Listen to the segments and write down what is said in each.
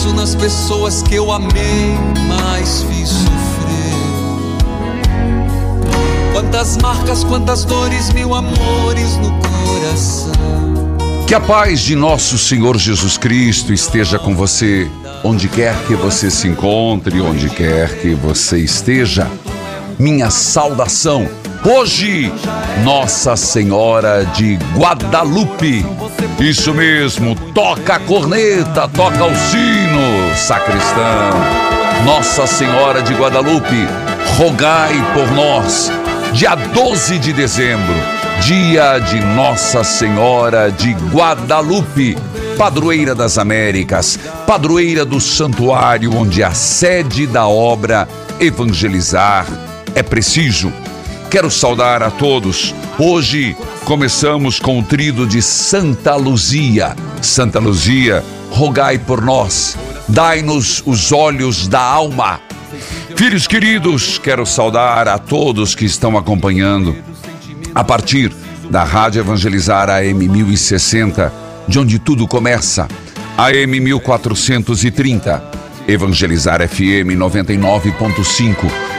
Penso nas pessoas que eu amei, mais fiz sofrer. Quantas marcas, quantas dores, mil amores no coração. Que a paz de nosso Senhor Jesus Cristo esteja com você, onde quer que você se encontre, onde quer que você esteja. Minha saudação Hoje, Nossa Senhora de Guadalupe. Isso mesmo, toca a corneta, toca o sino, sacristão. Nossa Senhora de Guadalupe, rogai por nós. Dia 12 de dezembro, dia de Nossa Senhora de Guadalupe, padroeira das Américas, padroeira do santuário onde a sede da obra evangelizar é preciso Quero saudar a todos. Hoje começamos com o trido de Santa Luzia. Santa Luzia, rogai por nós, dai-nos os olhos da alma. Filhos queridos, quero saudar a todos que estão acompanhando a partir da Rádio Evangelizar AM 1060, de onde tudo começa, AM 1430, Evangelizar FM 99.5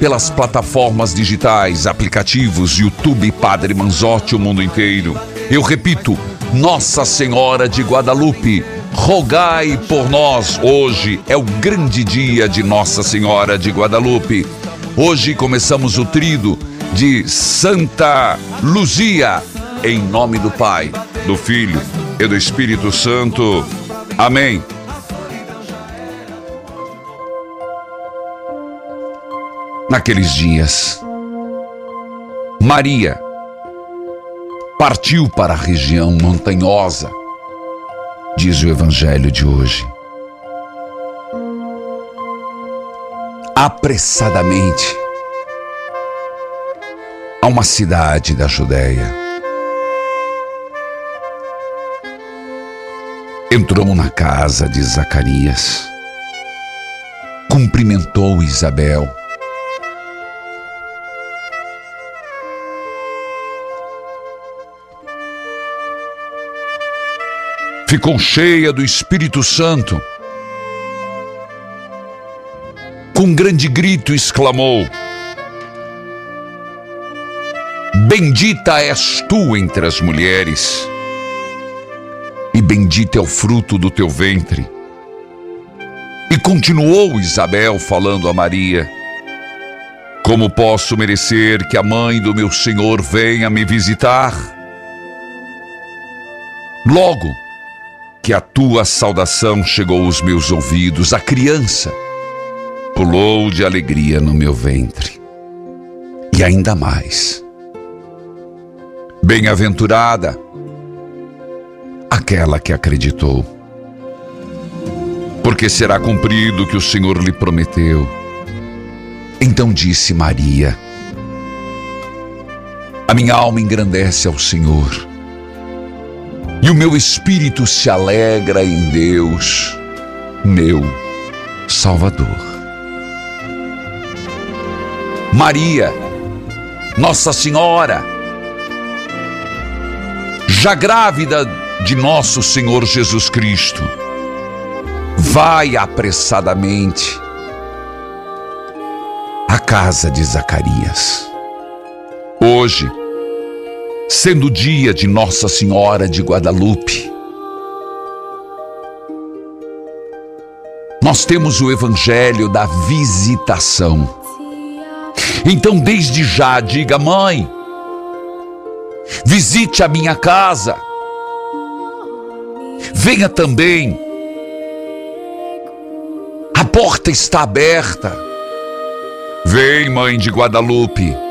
pelas plataformas digitais, aplicativos, YouTube Padre Manzotti, o mundo inteiro. Eu repito, Nossa Senhora de Guadalupe, rogai por nós. Hoje é o grande dia de Nossa Senhora de Guadalupe. Hoje começamos o trido de Santa Luzia, em nome do Pai, do Filho e do Espírito Santo. Amém. Naqueles dias, Maria partiu para a região montanhosa, diz o Evangelho de hoje. Apressadamente, a uma cidade da Judéia. Entrou na casa de Zacarias, cumprimentou Isabel. Ficou cheia do Espírito Santo. Com um grande grito exclamou: Bendita és tu entre as mulheres e bendito é o fruto do teu ventre. E continuou Isabel falando a Maria: Como posso merecer que a mãe do meu Senhor venha me visitar? Logo que a tua saudação chegou aos meus ouvidos, a criança pulou de alegria no meu ventre. E ainda mais, bem-aventurada aquela que acreditou, porque será cumprido o que o Senhor lhe prometeu. Então disse Maria: A minha alma engrandece ao Senhor, e o meu espírito se alegra em Deus, meu Salvador. Maria, Nossa Senhora, já grávida de nosso Senhor Jesus Cristo, vai apressadamente à casa de Zacarias. Hoje, sendo dia de Nossa Senhora de Guadalupe, nós temos o Evangelho da visitação. Então, desde já, diga, mãe, visite a minha casa. Venha também. A porta está aberta. Vem, mãe de Guadalupe.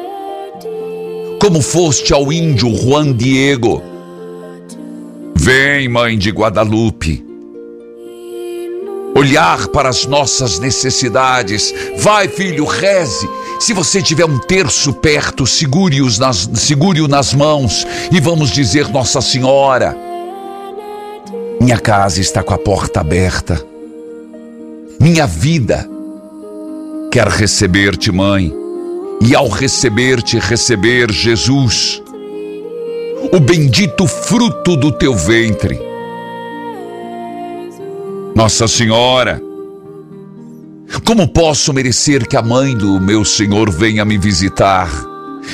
Como foste ao índio Juan Diego. Vem, mãe de Guadalupe. Olhar para as nossas necessidades. Vai, filho, reze. Se você tiver um terço perto, segure-o nas, segure nas mãos e vamos dizer Nossa Senhora. Minha casa está com a porta aberta. Minha vida quer receber-te, mãe, e ao receber-te, receber Jesus, o bendito fruto do teu ventre. Nossa Senhora, como posso merecer que a mãe do meu Senhor venha me visitar?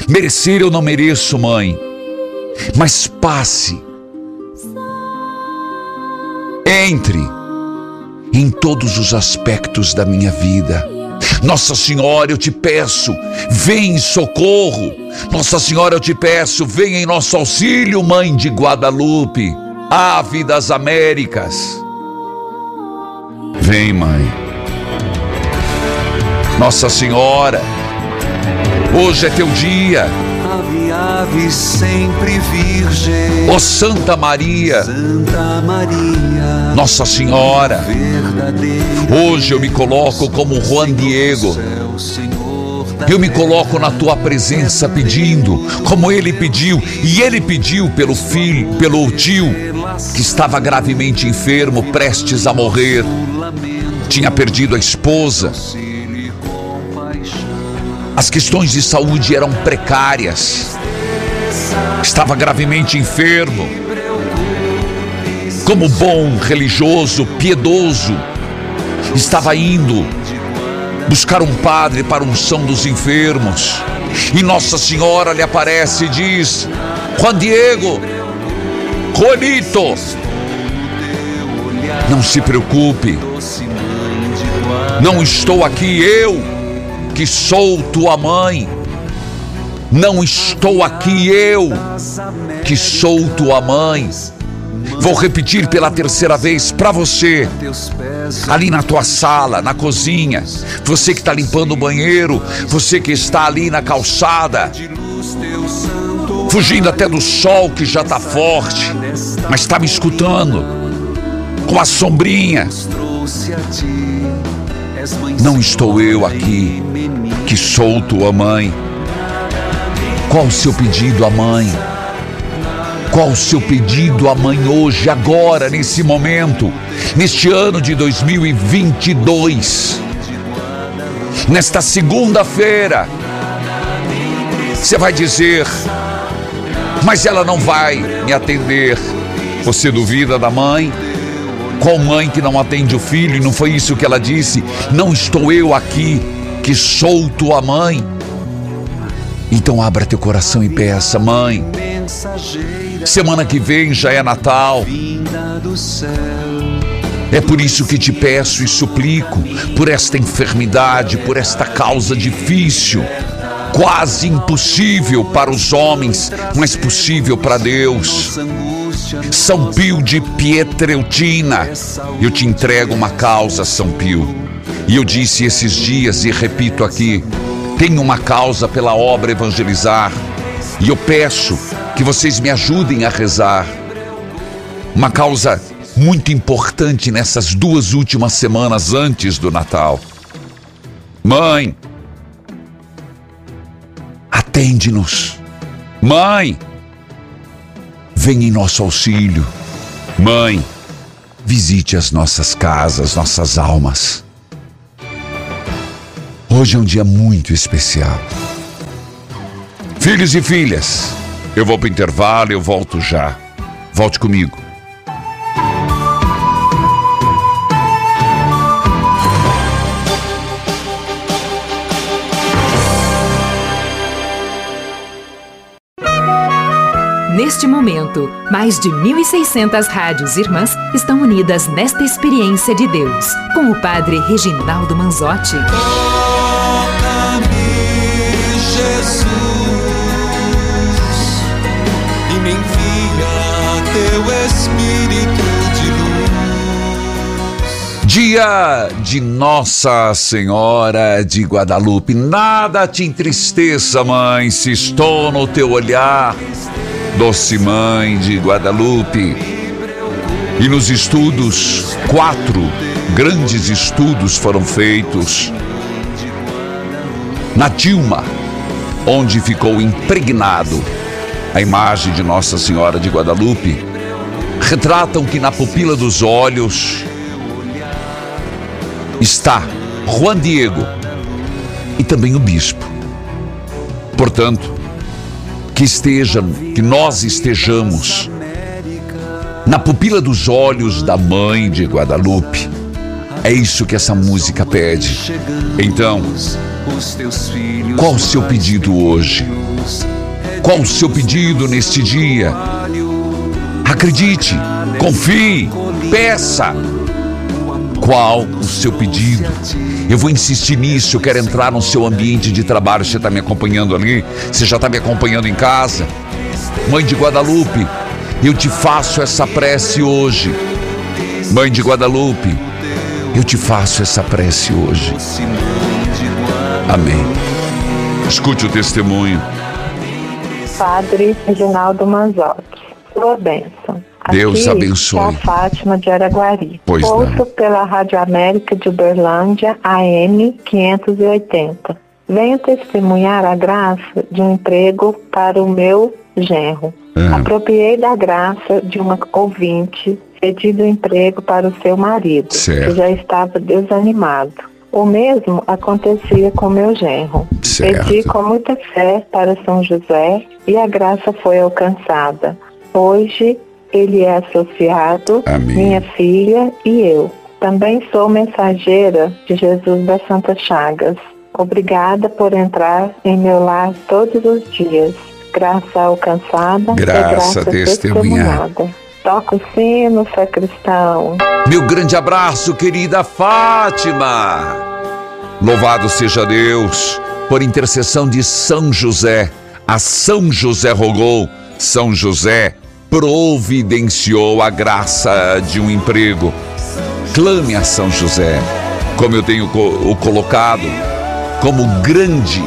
Merecer eu não mereço, mãe, mas passe entre em todos os aspectos da minha vida. Nossa Senhora, eu te peço, vem em socorro. Nossa Senhora, eu te peço, vem em nosso auxílio, Mãe de Guadalupe, ave das Américas. Vem, Mãe. Nossa Senhora, hoje é teu dia ave sempre virgem. Ó Santa Maria, Santa Maria, Nossa Senhora, hoje eu me coloco como Juan Diego. Eu me coloco na tua presença pedindo, como ele pediu, e ele pediu pelo filho, pelo tio que estava gravemente enfermo, prestes a morrer. Tinha perdido a esposa, as questões de saúde eram precárias. Estava gravemente enfermo. Como bom religioso, piedoso, estava indo buscar um padre para unção dos enfermos. E Nossa Senhora lhe aparece e diz: Juan Diego, Juanito, não se preocupe, não estou aqui eu que sou tua mãe. Não estou aqui eu, que sou tua mãe. Vou repetir pela terceira vez para você, ali na tua sala, na cozinha, você que está limpando o banheiro, você que está ali na calçada, fugindo até do sol que já está forte, mas está me escutando, com a sombrinha. Não estou eu aqui, que sou tua mãe. Qual o seu pedido à mãe? Qual o seu pedido à mãe hoje, agora, nesse momento, neste ano de 2022? Nesta segunda-feira, você vai dizer, mas ela não vai me atender. Você duvida da mãe? Qual mãe que não atende o filho? E não foi isso que ela disse? Não estou eu aqui, que sou tua mãe. Então abra teu coração e peça, mãe. Semana que vem já é Natal. É por isso que te peço e suplico, por esta enfermidade, por esta causa difícil, quase impossível para os homens, mas possível para Deus. São Pio de Pietreutina, eu te entrego uma causa, São Pio. E eu disse esses dias e repito aqui: Tenho uma causa pela obra evangelizar e eu peço que vocês me ajudem a rezar. Uma causa muito importante nessas duas últimas semanas antes do Natal. Mãe, atende-nos. Mãe, vem em nosso auxílio. Mãe, visite as nossas casas, nossas almas. Hoje é um dia muito especial. Filhos e filhas, eu vou para o intervalo, eu volto já. Volte comigo. Neste momento, mais de 1.600 rádios irmãs estão unidas nesta experiência de Deus, com o Padre Reginaldo Manzotti. Toca-me, Jesus, e me envia teu Espírito de luz. Dia de Nossa Senhora de Guadalupe. Nada te entristeça, mãe, se estou no teu olhar. Doce Mãe de Guadalupe. E nos estudos, quatro grandes estudos foram feitos. Na Dilma, onde ficou impregnado a imagem de Nossa Senhora de Guadalupe, retratam que na pupila dos olhos está Juan Diego e também o bispo. Portanto, que estejam, que nós estejamos na pupila dos olhos da mãe de Guadalupe. É isso que essa música pede. Então, qual o seu pedido hoje? Qual o seu pedido neste dia? Acredite, confie, peça. Qual o seu pedido? Eu vou insistir nisso. Eu quero entrar no seu ambiente de trabalho. Você está me acompanhando ali? Você já está me acompanhando em casa? Mãe de Guadalupe, eu te faço essa prece hoje. Mãe de Guadalupe, eu te faço essa prece hoje. Amém. Escute o testemunho. Padre Reginaldo Manzotti. Sua bênção. Deus Aqui abençoe. a Fátima de Araguari. Pois não. Ouço pela Rádio América de Uberlândia, AM 580. Venho testemunhar a graça de um emprego para o meu genro. Ah. Apropriei da graça de uma ouvinte pedido emprego para o seu marido, Certo. que já estava desanimado. O mesmo acontecia com meu genro. Certo. Pedi com muita fé para São José e a graça foi alcançada. Hoje ele é associado, Amém. minha filha e eu. Também sou mensageira de Jesus das Santas Chagas. Obrigada por entrar em meu lar todos os dias. Graça alcançada, Graça graça testemunhada. testemunhada. Toca o sino, sacristão. Meu grande abraço, querida Fátima. Louvado seja Deus por intercessão de São José. A São José rogou, São José providenciou a graça de um emprego. Clame a São José, como eu tenho o colocado, como grande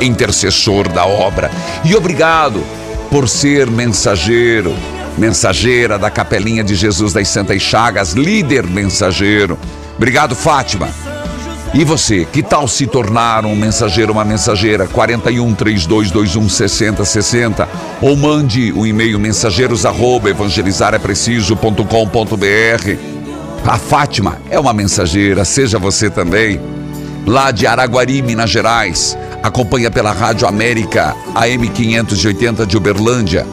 intercessor da obra. E obrigado por ser mensageiro, mensageira da Capelinha de Jesus das Santas Chagas, líder mensageiro. Obrigado, Fátima. E você, que tal se tornar um mensageiro, uma mensageira? 41 3221 6060 ou mande o e-mail mensageiros arroba evangelizarepreciso.com.br. A Fátima é uma mensageira, seja você também. Lá de Araguari, Minas Gerais, acompanha pela Rádio América AM 580 de Uberlândia.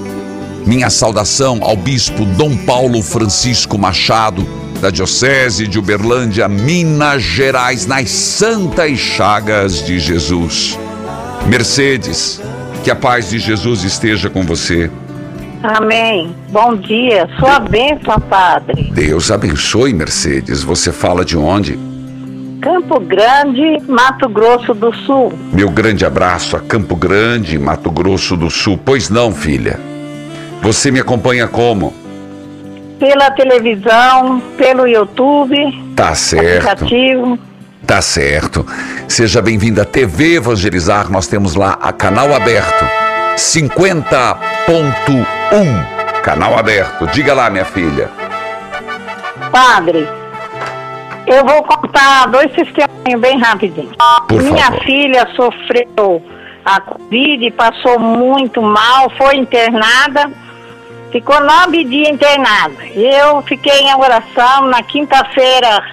Minha saudação ao bispo Dom Paulo Francisco Machado, da Diocese de Uberlândia, Minas Gerais, nas Santas Chagas de Jesus. Mercedes, que a paz de Jesus esteja com você. Amém. Bom dia. Sua bênção, Padre. Deus abençoe, Mercedes. Você fala de onde? Campo Grande, Mato Grosso do Sul. Meu grande abraço a Campo Grande, Mato Grosso do Sul. Pois não, filha. Você me acompanha como? Pela televisão, pelo YouTube, Tá certo. aplicativo. Tá certo. Seja bem-vinda à TV Evangelizar. Nós temos lá a canal aberto 50.1. Canal aberto. Diga lá, minha filha. Padre, eu vou contar dois testemunhos bem rapidinho. Por Minha favor. filha sofreu a Covid, passou muito mal, foi internada, ficou nove dias internada. Eu fiquei em oração na quinta-feira,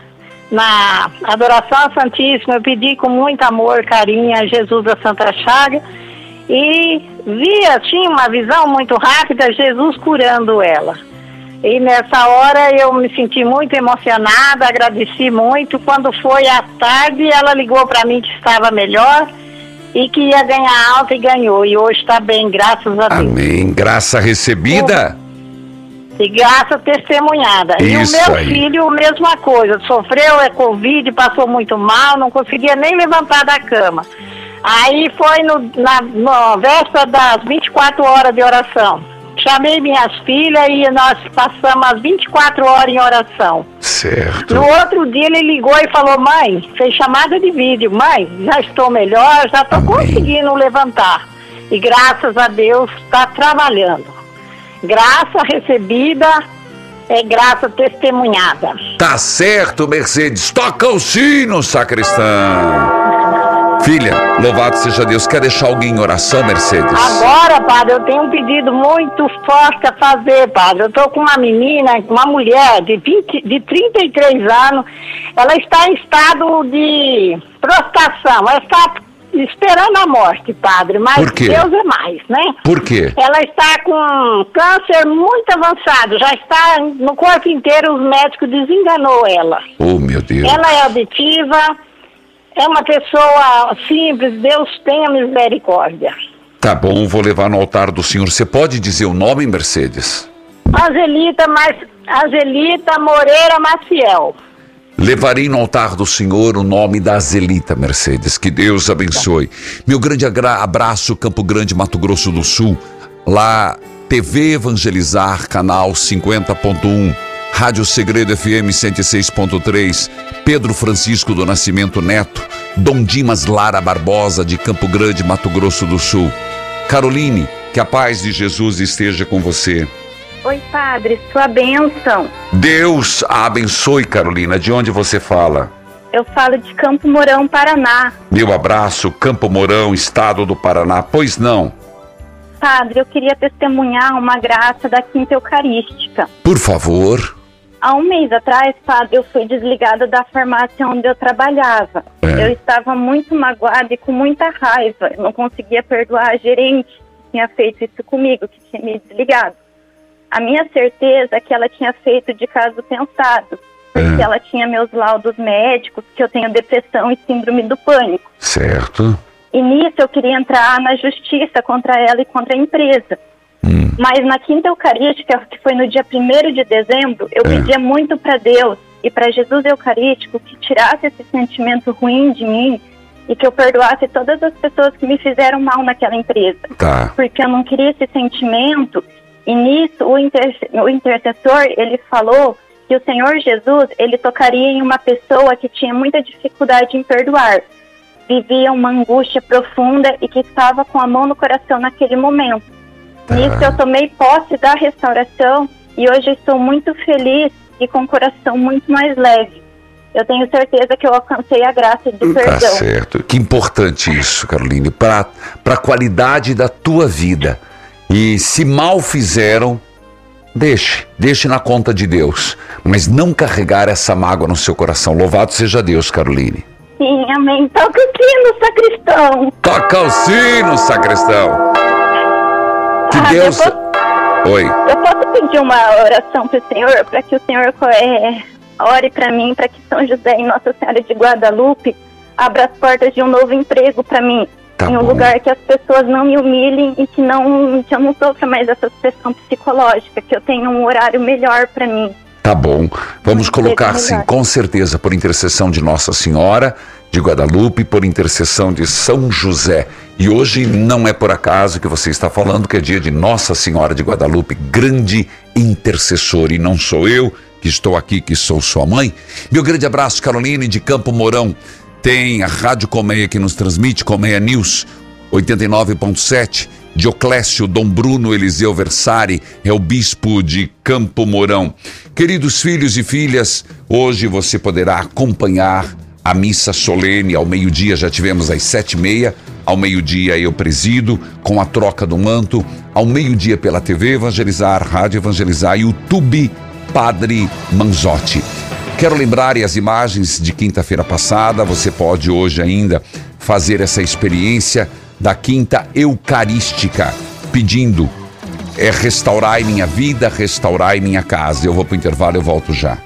na adoração Santíssima, eu pedi com muito amor, carinho a Jesus da Santa Chaga e via, tinha uma visão muito rápida, Jesus curando ela. E nessa hora eu me senti muito emocionada, agradeci muito. Quando foi à tarde, ela ligou para mim que estava melhor e que ia ganhar alta e ganhou. E hoje está bem, graças a Deus. Amém. Graça recebida. E graça testemunhada. Isso e o meu aí. filho, mesma coisa. Sofreu é Covid, passou muito mal, não conseguia nem levantar da cama. Aí foi no, na, na véspera das 24 horas de oração. Chamei minhas filhas e nós passamos as 24 horas em oração. Certo. No outro dia ele ligou e falou, mãe, fez chamada de vídeo, mãe, já estou melhor, já estou conseguindo levantar. E graças a Deus está trabalhando. Graça recebida é graça testemunhada. Tá certo, Mercedes. Toca o sino, sacristão. Filha, louvado seja Deus. Quer deixar alguém em oração, Mercedes? Agora, padre, eu tenho um pedido muito forte a fazer, padre. Eu estou com uma menina, uma mulher de, 20, de 33 anos. Ela está em estado de prostração. Ela está esperando a morte, padre. Mas? Deus é mais, né? Por quê? Ela está com câncer muito avançado. Já está no corpo inteiro. Os médicos desenganou ela. Oh, meu Deus. Ela é auditiva. É uma pessoa simples. Deus tenha misericórdia. Tá bom, vou levar no altar do Senhor. Você pode dizer o nome, Mercedes? Angelita, mas Angelita Moreira Maciel. Levarei no altar do Senhor o nome da Azelita Mercedes. Que Deus abençoe. Meu grande abraço, Campo Grande, Mato Grosso do Sul. Lá, TV Evangelizar, canal 50.1. Rádio Segredo FM 106.3. Pedro Francisco do Nascimento Neto. Dom Dimas Lara Barbosa, de Campo Grande, Mato Grosso do Sul. Caroline, que a paz de Jesus esteja com você. Oi, padre, sua bênção. Deus a abençoe, Carolina. De onde você fala? Eu falo de Campo Mourão, Paraná. Meu abraço, Campo Mourão, estado do Paraná. Pois não. Padre, eu queria testemunhar uma graça da Quinta Eucarística. Por favor. Há um mês atrás, padre, eu fui desligada da farmácia onde eu trabalhava. É. Eu estava muito magoada e com muita raiva. Eu não conseguia perdoar a gerente que tinha feito isso comigo, que tinha me desligado. A minha certeza é que ela tinha feito de caso pensado, porque É. ela tinha meus laudos médicos, que eu tenho depressão e síndrome do pânico. Certo. E nisso eu queria entrar na justiça contra ela e contra a empresa. Hum. Mas na quinta eucarística, que foi no dia 1 de dezembro, eu É. pedia muito para Deus e para Jesus Eucarístico que tirasse esse sentimento ruim de mim e que eu perdoasse todas as pessoas que me fizeram mal naquela empresa. Tá. Porque eu não queria esse sentimento. E nisso o, inter o intercessor, ele falou que o Senhor Jesus, ele tocaria em uma pessoa que tinha muita dificuldade em perdoar. Vivia uma angústia profunda e que estava com a mão no coração naquele momento. Nisso eu tomei posse da restauração e hoje estou muito feliz e com o coração muito mais leve. Eu tenho certeza que eu alcancei a graça de Tá perdão. certo. Que importante isso, Caroline, para a qualidade da tua vida. E se mal fizeram, deixe, deixe na conta de Deus, mas não carregar essa mágoa no seu coração. Louvado seja Deus, Caroline. Sim, amém. Toca o sino, sacristão. Toca o sino, sacristão. Ah, Deus. eu posso- Oi. Eu posso pedir uma oração para o Senhor, para que o Senhor é, ore para mim, para que São José e Nossa Senhora de Guadalupe abra as portas de um novo emprego para mim. Tá em um bom. lugar que as pessoas não me humilhem e que, não, que eu não sofra mais essa pressão psicológica, que eu tenha um horário melhor para mim. Tá bom. Vamos Muito colocar melhor. sim, com certeza, por intercessão de Nossa Senhora de Guadalupe, por intercessão de São José. E hoje não é por acaso que você está falando que é dia de Nossa Senhora de Guadalupe, grande intercessor. E não sou eu que estou aqui, que sou sua mãe. Meu grande abraço, Caroline de Campo Mourão. Tem a Rádio Colmeia que nos transmite, Colmeia News 89.7. Dioclésio Dom Bruno Eliseu Versari é o bispo de Campo Mourão. Queridos filhos e filhas, hoje você poderá acompanhar a missa solene ao meio-dia, já tivemos às sete e meia. Ao meio-dia eu presido com a troca do manto. Ao meio-dia pela TV Evangelizar, Rádio Evangelizar, YouTube Padre Manzotti. Quero lembrar e as imagens de quinta-feira passada, você pode hoje ainda fazer essa experiência da quinta eucarística, pedindo é restaurai minha vida, restaurai minha casa. Eu vou para o intervalo, eu volto já.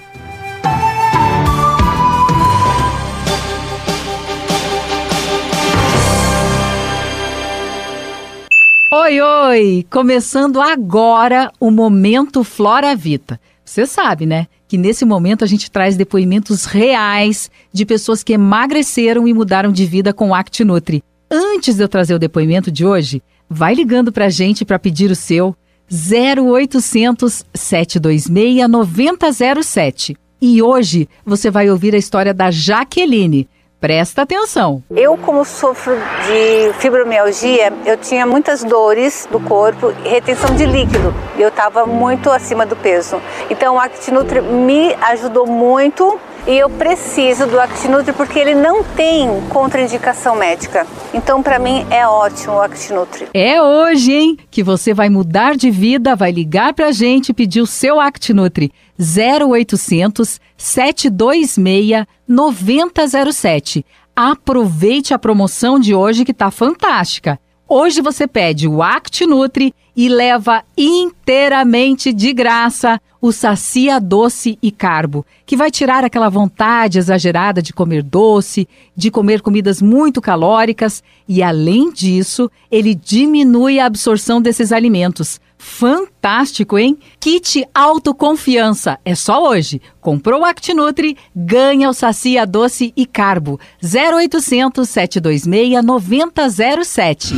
Oi, oi! Começando agora o Momento Flora Vita. Você sabe, né? Que nesse momento a gente traz depoimentos reais de pessoas que emagreceram e mudaram de vida com o ActiNutri. Antes de eu trazer o depoimento de hoje, vai ligando pra gente para pedir o seu 0800 726 9007. E hoje você vai ouvir a história da Jaqueline. Presta atenção. Eu, como sofro de fibromialgia, eu tinha muitas dores do corpo, retenção de líquido. E eu estava muito acima do peso. Então, o ActiNutri me ajudou muito e eu preciso do ActiNutri porque ele não tem contraindicação médica. Então, para mim, é ótimo o ActiNutri. É hoje, hein, que você vai mudar de vida, vai ligar pra gente e pedir o seu ActiNutri. 0800 726 9007. Aproveite a promoção de hoje que tá fantástica. Hoje você pede o ActiNutri e leva inteiramente de graça o Sacia Doce e Carbo, que vai tirar aquela vontade exagerada de comer doce, de comer comidas muito calóricas e, além disso, ele diminui a absorção desses alimentos. Fantástico, hein? Kit Autoconfiança. É só hoje. Comprou o ActiNutri, ganha o Sacia Doce e Carbo. 0800 726 9007.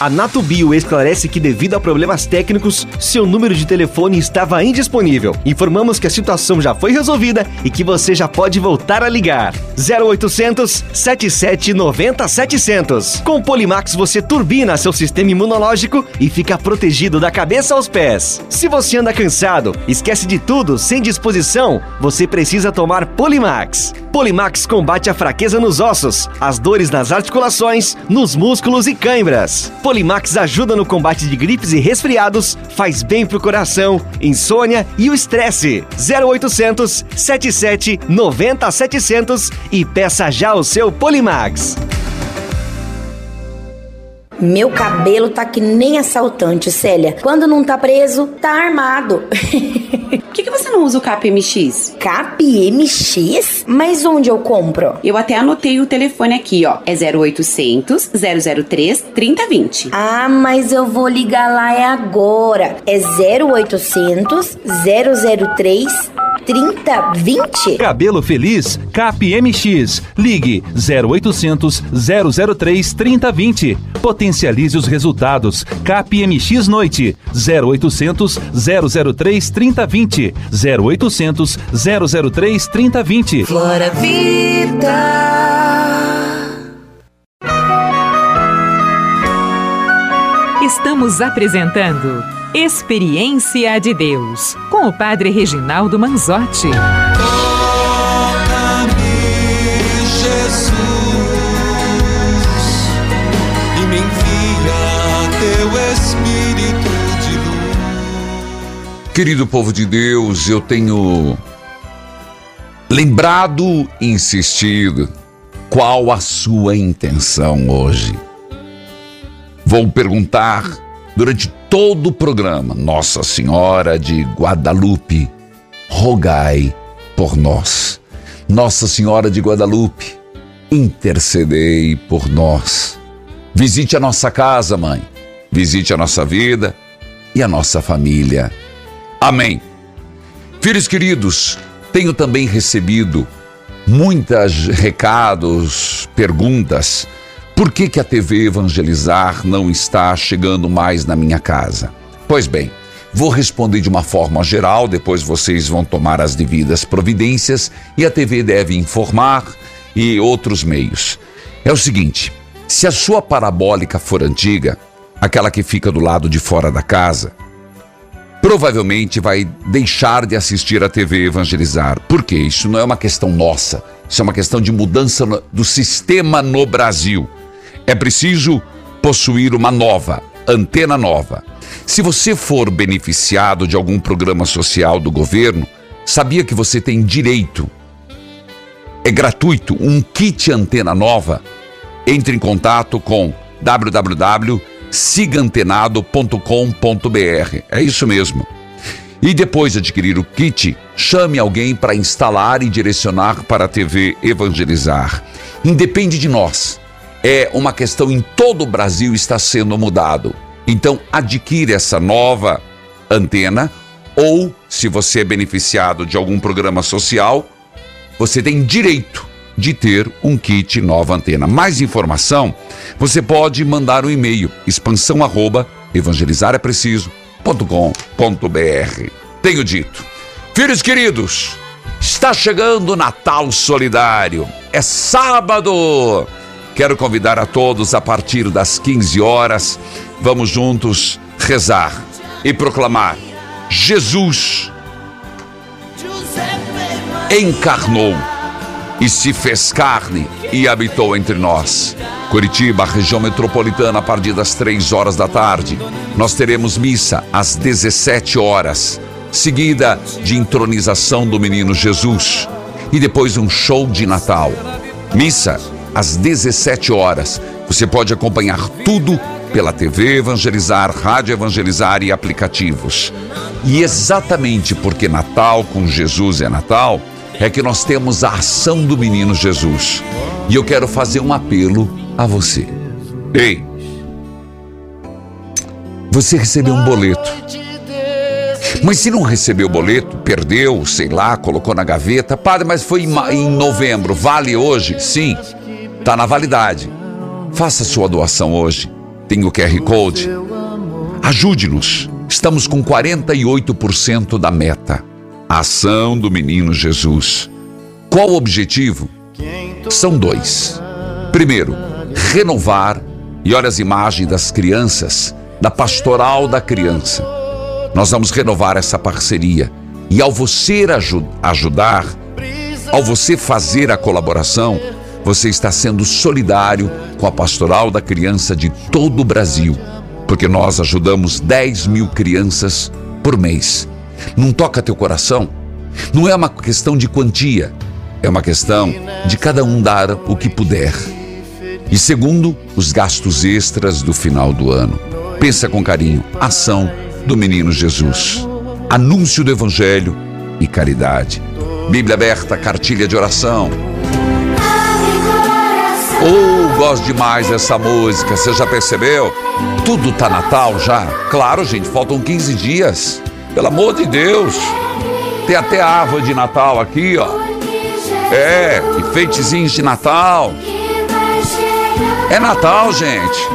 A Natubio esclarece que, devido a problemas técnicos, seu número de telefone estava indisponível. Informamos que a situação já foi resolvida e que você já pode voltar a ligar. 0800 77 90 700. Com Polimax você turbina seu sistema imunológico e fica protegido da cabeça aos pés. Se você anda cansado, esquece de tudo, sem disposição, você precisa tomar Polimax. Polimax combate a fraqueza nos ossos, as dores nas articulações, nos músculos e cãibras. Polimax ajuda no combate de gripes e resfriados, faz bem pro coração, insônia e o estresse. 0800 77 90 700 e peça já o seu Polimax. Meu cabelo tá que nem assaltante, Célia. Quando não tá preso, tá armado. Por que, que você não usa o CapMX? CapMX? Mas onde eu compro? Eu até anotei o telefone aqui, ó. É 0800 003 3020. Ah, mas eu vou ligar lá é agora. É 0800 003 3020? Cabelo Feliz, CapMX. Ligue 0800 003 3020. Potencialize os resultados. CapMX Noite. 0800 003 3020. 0800 003 3020. Flora Vida. Estamos apresentando Experiência de Deus com o Padre Reginaldo Manzotti. Toca-me, Jesus, e me envia teu Espírito de luz. Querido povo de Deus, eu tenho lembrado e insistido qual a sua intenção hoje. Vou perguntar durante todo o programa: Nossa Senhora de Guadalupe, rogai por nós. Nossa Senhora de Guadalupe, intercedei por nós. Visite a nossa casa, mãe. Visite a nossa vida e a nossa família. Amém. Filhos queridos, tenho também recebido muitos recados, perguntas por que, que a TV Evangelizar não está chegando mais na minha casa? Pois bem, vou responder de uma forma geral, depois vocês vão tomar as devidas providências e a TV deve informar e outros meios. É o seguinte: se a sua parabólica for antiga, aquela que fica do lado de fora da casa, provavelmente vai deixar de assistir a TV Evangelizar. Por quê? Isso não é uma questão nossa, isso é uma questão de mudança do sistema no Brasil. É preciso possuir uma nova, antena nova. Se você for beneficiado de algum programa social do governo, sabia que você tem direito, é gratuito, um kit antena nova? Entre em contato com www.sigantenado.com.br. É isso mesmo. E depois de adquirir o kit, chame alguém para instalar e direcionar para a TV Evangelizar. Independe de nós. É uma questão em todo o Brasil está sendo mudado. Então adquire essa nova antena ou se você é beneficiado de algum programa social, você tem direito de ter um kit nova antena. Mais informação, você pode mandar um e-mail expansão arroba. Tenho dito. Filhos queridos, está chegando o Natal Solidário. É sábado. Quero convidar a todos a partir das 15 horas. Vamos juntos rezar e proclamar: Jesus encarnou e se fez carne e habitou entre nós. Curitiba, região metropolitana, a partir das 3 horas da tarde. Nós teremos missa às 17 horas, seguida de entronização do menino Jesus e depois um show de Natal. Missa às 17 horas. Você pode acompanhar tudo pela TV Evangelizar, Rádio Evangelizar e aplicativos. E exatamente porque Natal com Jesus é Natal, é que nós temos a ação do menino Jesus. E eu quero fazer um apelo a você. Ei, você recebeu um boleto. Mas se não recebeu o boleto, perdeu, sei lá, colocou na gaveta, padre, mas foi em novembro, vale hoje? Sim, está na validade. Faça sua doação hoje. Tem o QR Code. Ajude-nos. Estamos com 48% da meta. A ação do menino Jesus. Qual o objetivo? São dois. Primeiro, renovar, e olha as imagens das crianças, da pastoral da criança. Nós vamos renovar essa parceria. E ao você ajudar, ao você fazer a colaboração, você está sendo solidário com a pastoral da criança de todo o Brasil, porque nós ajudamos 10 mil crianças por mês. Não toca teu coração? Não é uma questão de quantia, é uma questão de cada um dar o que puder. E segundo, os gastos extras do final do ano. Pensa com carinho, ação do menino Jesus. Anúncio do evangelho e caridade. Bíblia aberta, cartilha de oração. Oh, gosto demais dessa música, você já percebeu? Tudo tá Natal já? Claro, gente, faltam 15 dias. Pelo amor de Deus. Tem até a árvore de Natal aqui, ó. É, enfeitezinhos de Natal. É Natal, gente.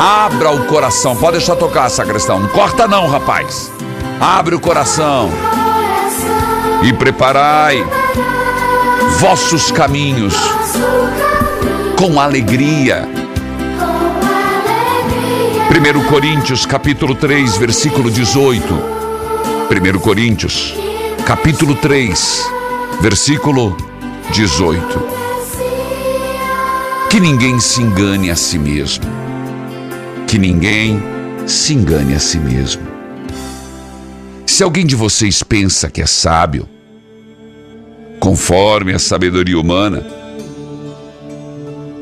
Abra o coração. Pode deixar tocar, sacristão. Não corta não, rapaz. Abre o coração. E preparai vossos caminhos com alegria. 1 Coríntios capítulo 3, versículo 18. 1 Coríntios, capítulo 3, versículo 18. Que ninguém se engane a si mesmo. Que ninguém se engane a si mesmo. Se alguém de vocês pensa que é sábio, conforme a sabedoria humana,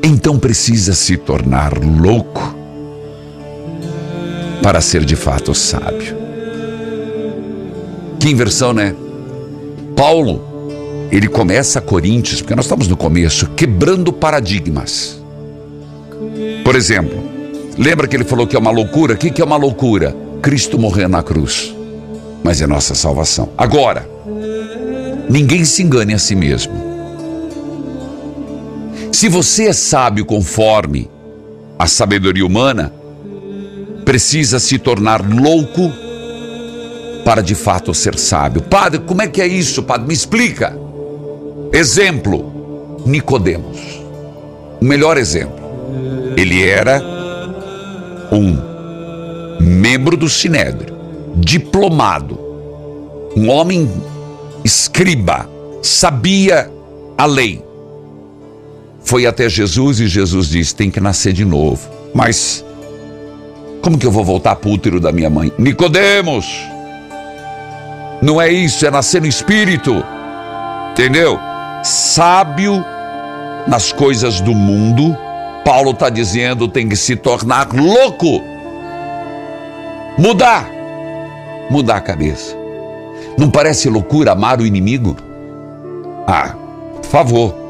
então precisa se tornar louco para ser de fato sábio. Que inversão, né? Paulo, ele começa Coríntios, porque nós estamos no começo, quebrando paradigmas. Por exemplo, lembra que ele falou que é uma loucura? O que, que é uma loucura? Cristo morrer na cruz. Mas é nossa salvação. Agora, ninguém se engane a si mesmo. Se você é sábio conforme a sabedoria humana, precisa se tornar louco para de fato ser sábio. Padre, como é que é isso, padre? Me explica. Exemplo: Nicodemos. O melhor exemplo. Ele era um membro do Sinédrio, diplomado, um homem escriba, sabia a lei. Foi até Jesus e Jesus disse: tem que nascer de novo. Mas como que eu vou voltar para o útero da minha mãe? Nicodemos! Não é isso, é nascer no espírito. Entendeu? Sábio nas coisas do mundo. Paulo está dizendo tem que se tornar louco. Mudar. Mudar a cabeça. Não parece loucura amar o inimigo? Ah, por favor.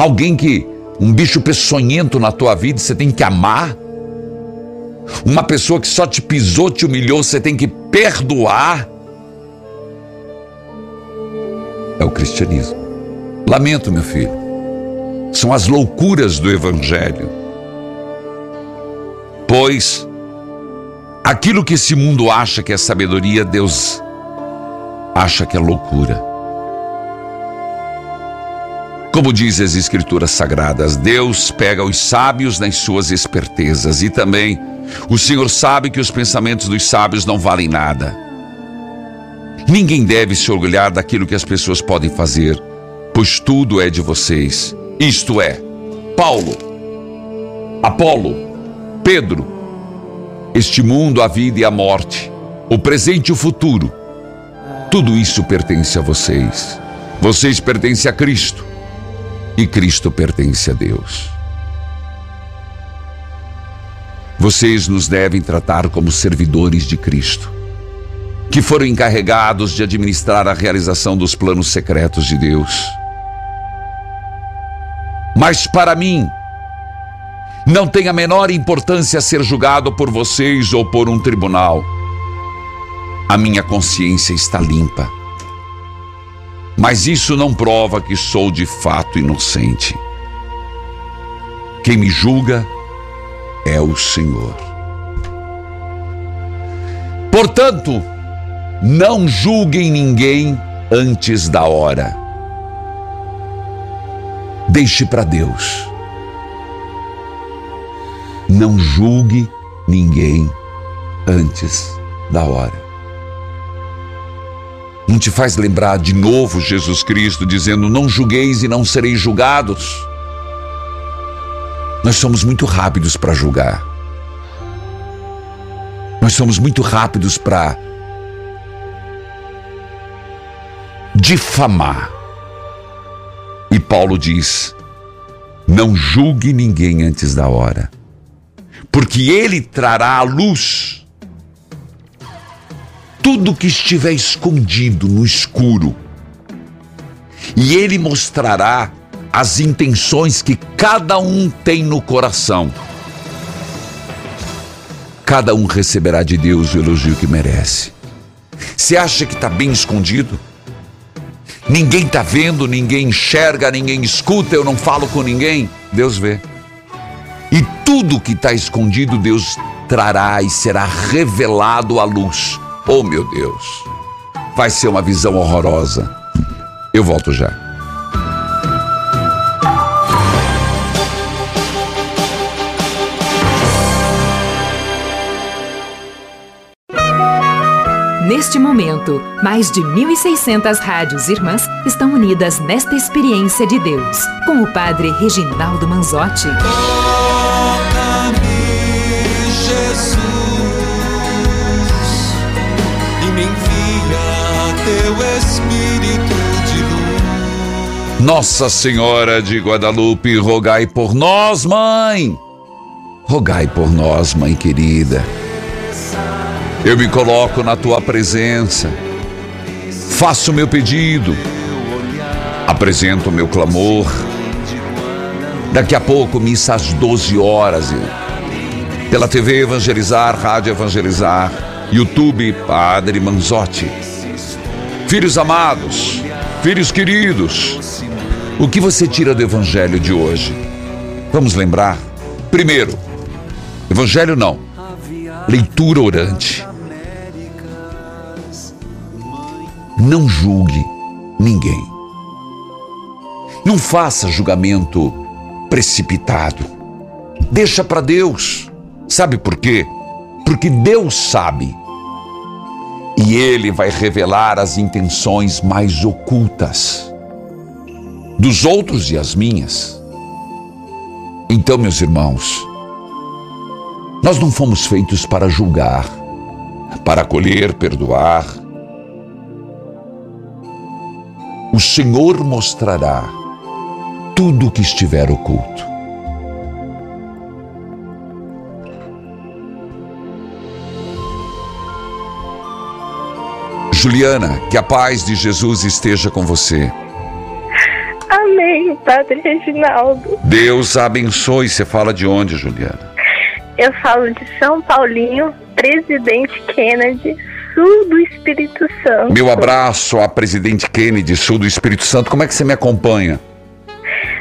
Alguém que. Um bicho peçonhento na tua vida, você tem que amar. Uma pessoa que só te pisou, te humilhou, você tem que perdoar. É o cristianismo. Lamento, meu filho. São as loucuras do Evangelho. Pois aquilo que esse mundo acha que é sabedoria, Deus acha que é loucura. Como diz as Escrituras Sagradas, Deus pega os sábios nas suas espertezas e também o Senhor sabe que os pensamentos dos sábios não valem nada. Ninguém deve se orgulhar daquilo que as pessoas podem fazer, pois tudo é de vocês. Isto é, Paulo, Apolo, Pedro, este mundo, a vida e a morte, o presente e o futuro, tudo isso pertence a vocês. Vocês pertencem a Cristo e Cristo pertence a Deus. Vocês nos devem tratar como servidores de Cristo, que foram encarregados de administrar a realização dos planos secretos de Deus. Mas para mim, não tem a menor importância ser julgado por vocês ou por um tribunal. A minha consciência está limpa. Mas isso não prova que sou de fato inocente. Quem me julga é o Senhor. Portanto, não julguem ninguém antes da hora. Deixe para Deus. Não julgue ninguém antes da hora. Não te faz lembrar de novo Jesus Cristo dizendo: Não julgueis e não sereis julgados. Nós somos muito rápidos para julgar. Nós somos muito rápidos para difamar. E Paulo diz: não julgue ninguém antes da hora, porque ele trará à luz tudo que estiver escondido no escuro, e ele mostrará as intenções que cada um tem no coração. Cada um receberá de Deus o elogio que merece. Você acha que está bem escondido? Ninguém está vendo, ninguém enxerga, ninguém escuta, eu não falo com ninguém. Deus vê. E tudo que está escondido, Deus trará e será revelado à luz. Oh, meu Deus! Vai ser uma visão horrorosa. Eu volto já. Neste momento, mais de 1.600 rádios irmãs estão unidas nesta experiência de Deus, com o Padre Reginaldo Manzotti. Espírito de luz. Nossa Senhora de Guadalupe, rogai por nós, mãe. Rogai por nós, mãe querida. Eu me coloco na tua presença, faço o meu pedido, apresento meu clamor. Daqui a pouco, missa às 12 horas, pela TV Evangelizar, Rádio Evangelizar, YouTube Padre Manzotti. Filhos amados, filhos queridos, o que você tira do Evangelho de hoje? Vamos lembrar? Primeiro, Evangelho não, leitura orante. Não julgue ninguém. Não faça julgamento precipitado. Deixa para Deus. Sabe por quê? Porque Deus sabe. E Ele vai revelar as intenções mais ocultas dos outros e as minhas. Então, meus irmãos, nós não fomos feitos para julgar, para acolher, perdoar. O Senhor mostrará tudo o que estiver oculto. Juliana, que a paz de Jesus esteja com você. Amém, Padre Reginaldo. Deus abençoe. Você fala de onde, Juliana? Eu falo de São Paulinho, Presidente Kennedy, sul do Espírito Santo. Meu abraço a presidente Kennedy, sul do Espírito Santo. Como é que você me acompanha?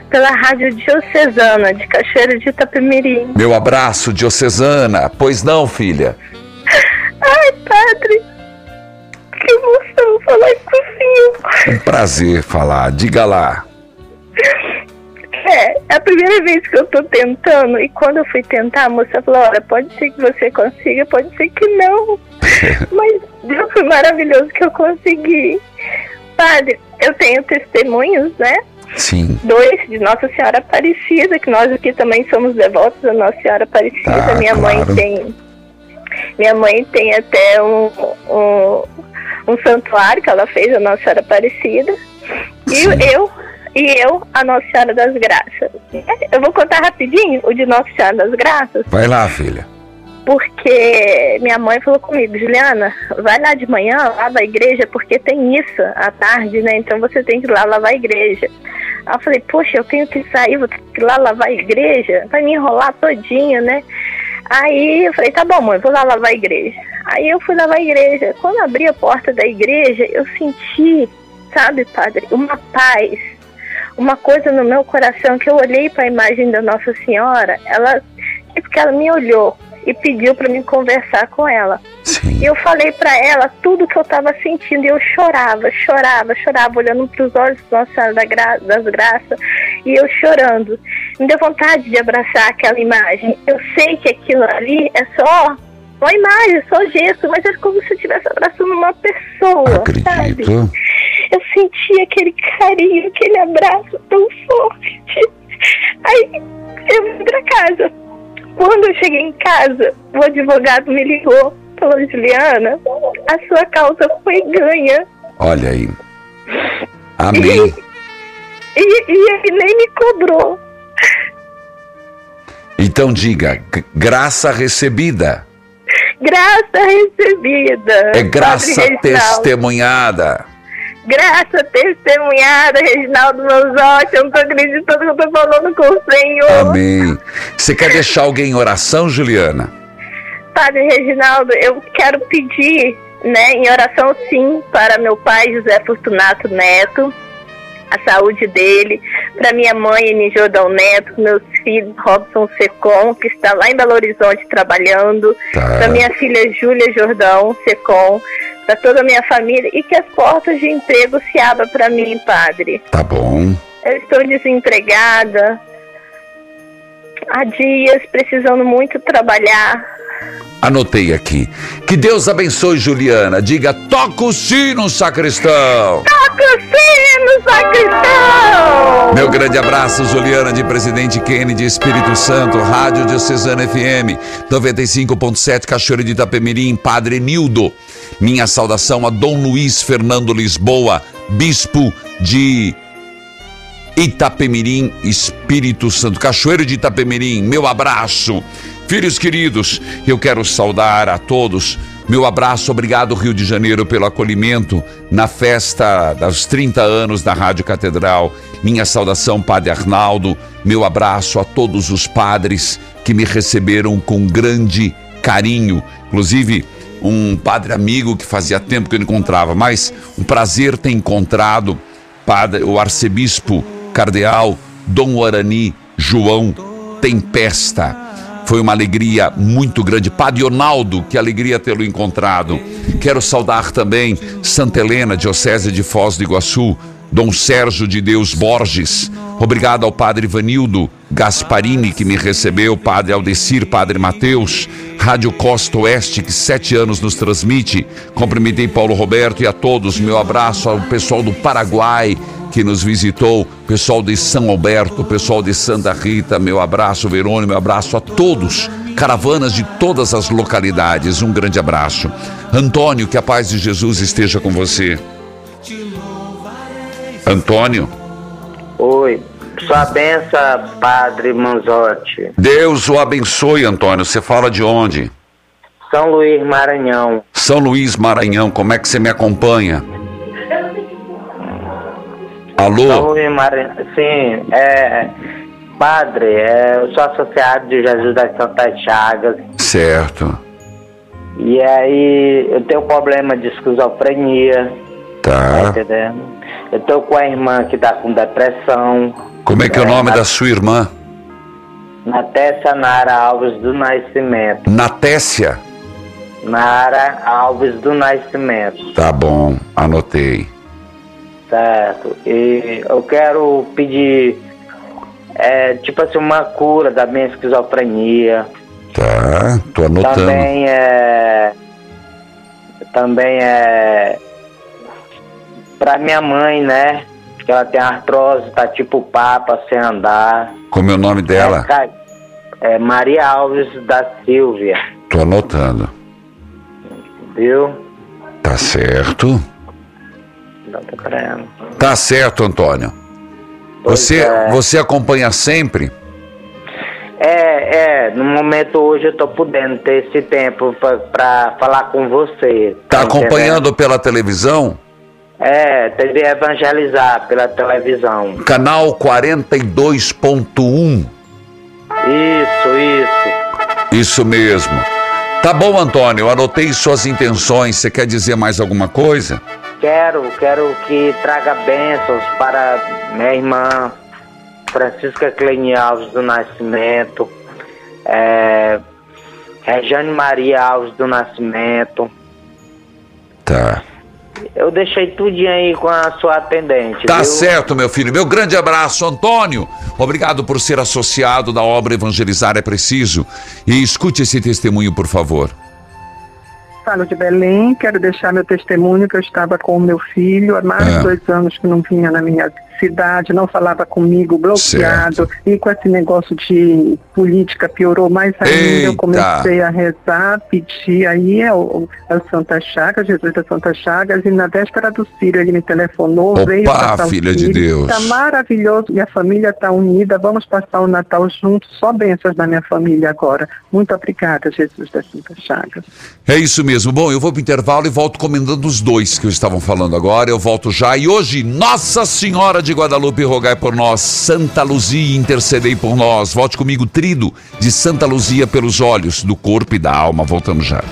Pela Rádio Diocesana de Cachoeiro de Itapemirim. Meu abraço, diocesana. Pois não, filha? Ai, padre, falar com o senhor. Um prazer falar. Diga lá. É, é a primeira vez que eu tô tentando e quando eu fui tentar, a moça falou, olha, pode ser que você consiga, pode ser que não. Mas Deus foi maravilhoso que eu consegui. Padre, eu tenho testemunhos, né? Sim. Dois de Nossa Senhora Aparecida, que nós aqui também somos devotos da Nossa Senhora Aparecida. Ah, minha mãe claro. tem. Minha mãe tem até um, um, um santuário que ela fez a Nossa Senhora Aparecida. E eu, e eu, a Nossa Senhora das Graças. Eu vou contar rapidinho o de Nossa Senhora das Graças, Vai lá, filha. porque minha mãe falou comigo, Juliana, vai lá de manhã, lava a igreja, porque tem missa à tarde, né? Então você tem que ir lá lavar a igreja. Aí eu falei, poxa, eu tenho que sair, vou ter que ir lá lavar a igreja, vai me enrolar todinha, né? Aí eu falei, tá bom, mãe, vou lá lavar a igreja. Aí eu fui lavar a igreja. Quando abri a porta da igreja, eu senti, sabe, padre, uma paz, uma coisa no meu coração que eu olhei para a imagem da Nossa Senhora, ela, tipo que ela me olhou e pediu para mim conversar com ela. E eu falei para ela tudo que eu estava sentindo e eu chorava, chorava, chorava, olhando para os olhos da Nossa Senhora da Gra- das Graças e eu chorando. Me deu vontade de abraçar aquela imagem. Eu sei que aquilo ali é só uma imagem, só gesto, mas é como se eu estivesse abraçando uma pessoa, sabe? Acredito. Eu senti aquele carinho, aquele abraço tão forte. Aí eu vim pra casa. Quando eu cheguei em casa, o advogado me ligou, falou, Juliana, a sua causa foi ganha. Olha aí. Amém. E, e ele nem me cobrou. Então diga, graça recebida Graça recebida. é graça testemunhada. Graça testemunhada, Reginaldo Manzotti. Eu não tô acreditando que eu tô falando com o Senhor. Amém. Você quer deixar alguém em oração, Juliana? Padre Reginaldo, eu quero pedir, né, em oração sim, para meu pai José Fortunato Neto, a saúde dele, para minha mãe Eni Jordão Neto, meus filhos Robson Secom, que está lá em Belo Horizonte trabalhando, Tá. para minha filha Júlia Jordão Secom, para toda a minha família e que as portas de emprego se abram para mim, Padre. Tá bom. Eu estou desempregada há dias, precisando muito trabalhar. Anotei aqui. Que Deus abençoe, Juliana. Diga, toca o sino, sacristão. Toca o sino, sacristão! Meu grande abraço, Juliana, de Presidente Kennedy, Espírito Santo, Rádio Diocesana FM, 95.7, Cachoeira de Itapemirim, Padre Nildo. Minha saudação a Dom Luiz Fernando Lisboa, Bispo de Itapemirim, Espírito Santo, Cachoeiro de Itapemirim, meu abraço. Filhos queridos, eu quero saudar a todos. Meu abraço, obrigado Rio de Janeiro pelo acolhimento na festa dos 30 anos da Rádio Catedral. Minha saudação, Padre Arnaldo. Meu abraço a todos os padres que me receberam com grande carinho. Inclusive, um padre amigo que fazia tempo que eu não encontrava, mas um prazer ter encontrado padre, o arcebispo cardeal Dom Arani João Tempesta. Foi uma alegria muito grande. Padre Ronaldo, que alegria tê-lo encontrado. Quero saudar também Santa Helena, Diocese de Foz do Iguaçu, Dom Sérgio de Deus Borges. Obrigado ao Padre Vanildo Gasparini, que me recebeu, Padre Aldecir, Padre Mateus, Rádio Costa Oeste, que sete anos nos transmite. Cumprimentei Paulo Roberto e a todos. Meu abraço ao pessoal do Paraguai, que nos visitou, pessoal de São Alberto, pessoal de Santa Rita, meu abraço, Verônica, meu abraço a todos, caravanas de todas as localidades, um grande abraço. Antônio, que a paz de Jesus esteja com você. Antônio. Oi, sua benção, Padre Manzotti. Deus o abençoe, Antônio. Você fala de onde? São Luís Maranhão. São Luís Maranhão, como é que você me acompanha? Alô? São Luís Maranhão, sim, é. Padre, é, eu sou associado de Jesus das Santas Chagas. Certo. E aí eu tenho problema de esquizofrenia. Tá. Tá entendendo? Eu tô com a irmã que tá com depressão. Como é que é o nome da sua irmã? Natécia Nara Alves do Nascimento. Natécia? Nara Alves do Nascimento. Tá bom, anotei. Certo. E eu quero pedir, é, tipo assim, uma cura da minha esquizofrenia. Tá, tô anotando. Também é. Também é. Pra minha mãe, né? Que ela tem artrose, tá tipo papa, sem andar. Como é o nome dela? É, é Maria Alves da Silvia, Tô anotando. viu? Tá certo. Dá pra ela. Tá certo, Antônio. Pois Você, é. você acompanha sempre? É, é, no momento hoje eu tô podendo ter esse tempo pra, pra falar com você. Tá entendendo? acompanhando pela televisão? É, TV Evangelizar pela televisão. Canal 42.1. Isso, isso. Isso mesmo. Tá bom, Antônio, anotei suas intenções. Você quer dizer mais alguma coisa? Quero, quero que traga bênçãos para minha irmã Francisca Kleine Alves do Nascimento, é, Rejane Maria Alves do Nascimento. Tá. Eu deixei tudinho aí com a sua atendente. Tá viu? certo, meu filho. Meu grande abraço, Antônio. Obrigado por ser associado da obra Evangelizar é Preciso. E escute esse testemunho, por favor. Falo de Belém, quero deixar meu testemunho que eu estava com o meu filho há mais É. de dois anos que não vinha na minha cidade, não falava comigo, bloqueado, e com esse negócio de política piorou mais ainda. Eita. Eu comecei a rezar, pedir aí ao, ao Santa Chagas, Jesus da Santa Chagas, e na véspera do Círio ele me telefonou, Opa, veio passar o filha de Círio. Deus. Tá maravilhoso, minha família está unida, vamos passar o Natal juntos, só bênçãos da minha família agora. Muito obrigada, Jesus da Santa Chagas. É isso mesmo. Bom, eu vou pro intervalo e volto comentando os dois que eu estavam falando agora. Eu volto já. E hoje, Nossa Senhora de Guadalupe, rogai por nós. Santa Luzia, intercedei por nós. Volte comigo, trido de Santa Luzia pelos olhos, do corpo e da alma. Voltamos já.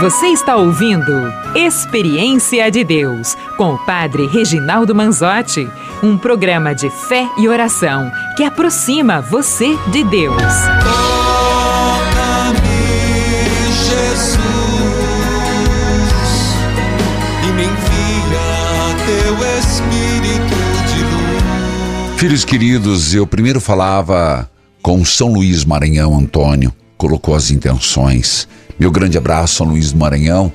Você está ouvindo Experiência de Deus com o Padre Reginaldo Manzotti, um programa de fé e oração que aproxima você de Deus. Jesus e me envia teu Espírito de luz. Filhos queridos, eu primeiro falava com São Luís Maranhão, Antônio, colocou as intenções. Meu grande abraço, São Luís do Maranhão,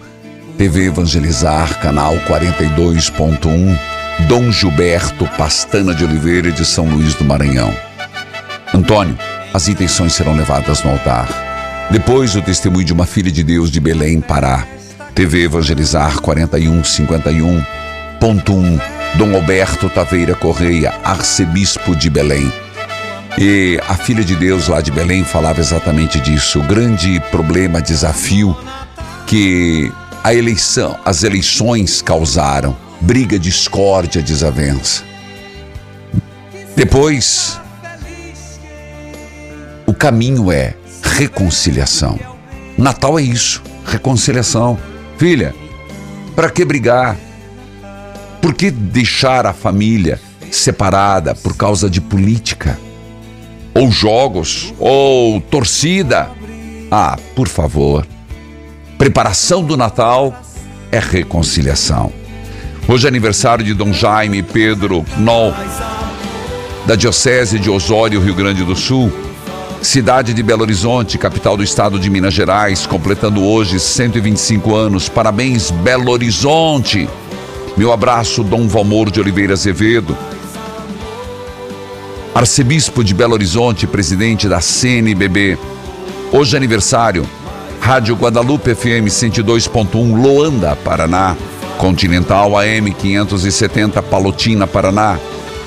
TV Evangelizar, canal 42.1, Dom Gilberto Pastana de Oliveira de São Luís do Maranhão. Antônio, as intenções serão levadas no altar. Depois, o testemunho de uma filha de Deus de Belém, Pará. TV Evangelizar 4151.1, Dom Alberto Taveira Correia, arcebispo de Belém. E a filha de Deus lá de Belém falava exatamente disso. O grande problema, desafio que a eleição, as eleições causaram, briga, discórdia, desavença. Depois, o caminho é reconciliação. Natal é isso, reconciliação. Filha, para que brigar? Por que deixar a família separada por causa de política? Ou jogos, ou torcida. Ah, por favor. Preparação do Natal é reconciliação. Hoje é aniversário de Dom Jaime Pedro Nol, da Diocese de Osório, Rio Grande do Sul. Cidade de Belo Horizonte, capital do estado de Minas Gerais, completando hoje 125 anos. Parabéns, Belo Horizonte! Meu abraço, Dom Valmor de Oliveira Azevedo. Arcebispo de Belo Horizonte, presidente da CNBB. Hoje é aniversário. Rádio Guadalupe FM 102.1, Loanda, Paraná. Continental AM 570, Palotina, Paraná.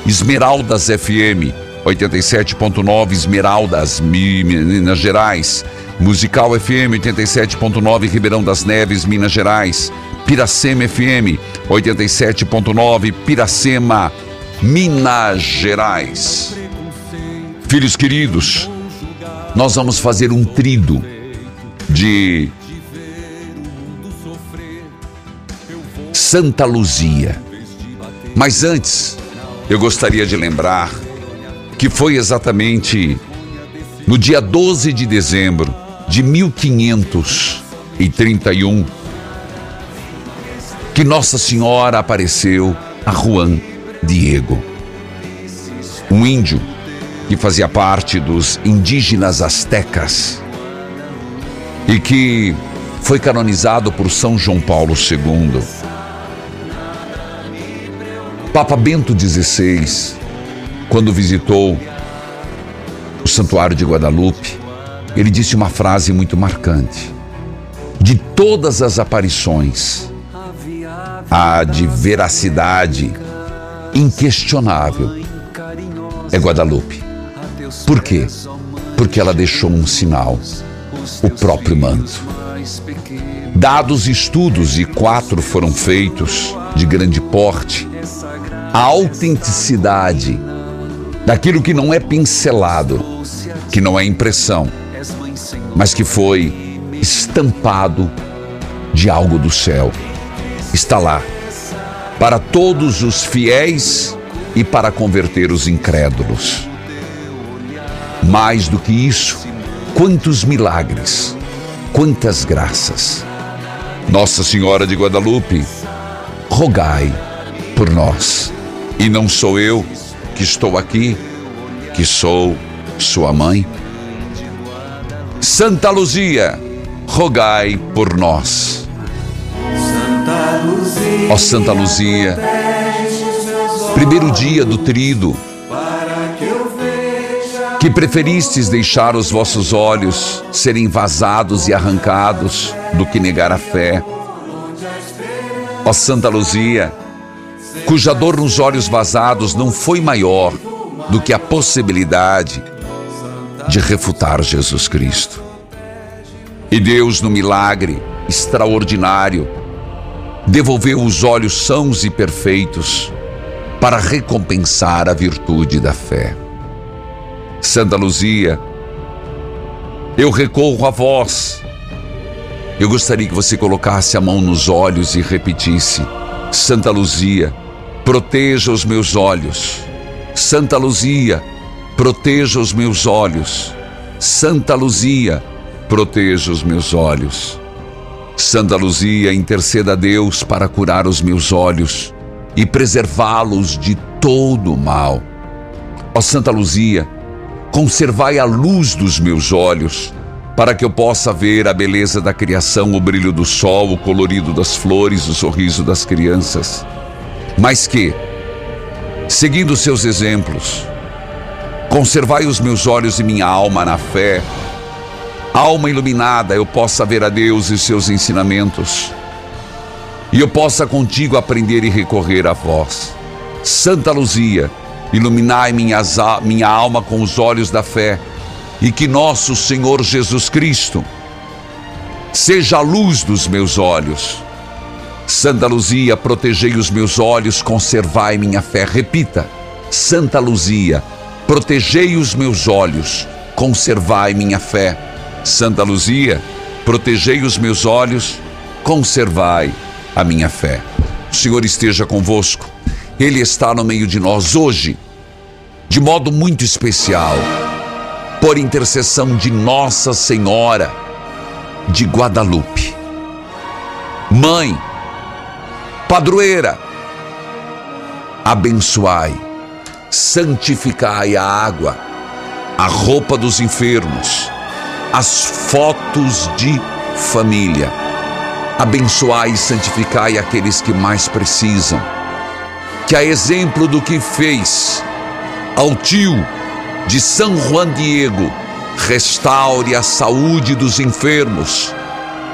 Esmeraldas FM 87.9, Esmeraldas, Minas Gerais. Musical FM 87.9, Ribeirão das Neves, Minas Gerais. Piracema FM 87.9, Piracema, Minas Gerais. Filhos queridos, nós vamos fazer um trido de Santa Luzia. Mas antes, eu gostaria de lembrar que foi exatamente no dia 12 de dezembro de 1531 que Nossa Senhora apareceu a Juan Diego, um índio que fazia parte dos indígenas astecas e que foi canonizado por São João Paulo II. Papa Bento XVI, quando visitou o Santuário de Guadalupe, ele disse uma frase muito marcante. De todas as aparições, a de veracidade inquestionável é Guadalupe. Por quê? Porque ela deixou um sinal, o próprio manto. Dados estudos, e quatro foram feitos, de grande porte, a autenticidade daquilo que não é pincelado, que não é impressão, mas que foi estampado de algo do céu. Está lá para todos os fiéis e para converter os incrédulos. Mais do que isso, quantos milagres, quantas graças. Nossa Senhora de Guadalupe, rogai por nós. E não sou eu que estou aqui, que sou sua mãe. Santa Luzia, rogai por nós. Ó oh, Santa Luzia, primeiro dia do trido, que preferistes deixar os vossos olhos serem vazados e arrancados do que negar a fé. Ó Santa Luzia, cuja dor nos olhos vazados não foi maior do que a possibilidade de refutar Jesus Cristo. E Deus, no milagre extraordinário, devolveu os olhos sãos e perfeitos para recompensar a virtude da fé. Santa Luzia, eu recorro a vós. Eu gostaria que você colocasse a mão nos olhos e repetisse: Santa Luzia, proteja os meus olhos. Santa Luzia, proteja os meus olhos. Santa Luzia, proteja os meus olhos. Santa Luzia, interceda a Deus para curar os meus olhos e preservá-los de todo o mal. Ó Santa Luzia, conservai a luz dos meus olhos, para que eu possa ver a beleza da criação, o brilho do sol, o colorido das flores, o sorriso das crianças. Mas que, seguindo seus exemplos, conservai os meus olhos e minha alma na fé, alma iluminada, eu possa ver a Deus e seus ensinamentos, e eu possa contigo aprender e recorrer a vós. Santa Luzia, iluminai minhas, minha alma com os olhos da fé, e que nosso Senhor Jesus Cristo seja a luz dos meus olhos Santa Luzia, protegei os meus olhos, conservai minha fé. Repita: Santa Luzia, protegei os meus olhos, conservai minha fé. Santa Luzia, protegei os meus olhos, conservai a minha fé. O Senhor esteja convosco, Ele está no meio de nós hoje, de modo muito especial. por intercessão de Nossa Senhora de Guadalupe. Mãe, padroeira, abençoai, santificai a água, a roupa dos enfermos, as fotos de família. Abençoai e santificai aqueles que mais precisam. Que a exemplo do que fez ao tio de São Juan Diego, restaure a saúde dos enfermos,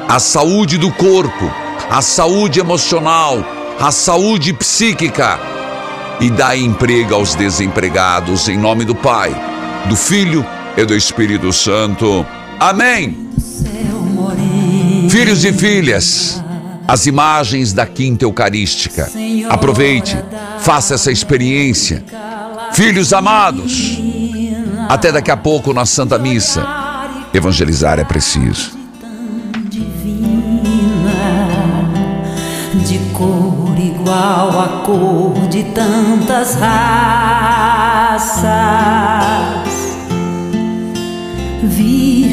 a saúde do corpo, a saúde emocional, a saúde psíquica e dá emprego aos desempregados em nome do Pai, do Filho e do Espírito Santo. Amém. Filhos e filhas, as imagens da quinta eucarística. Aproveite, faça essa experiência. Filhos amados, até daqui a pouco na Santa Missa. Evangelizar é preciso. De cor igual a cor de tantas raças. Vida.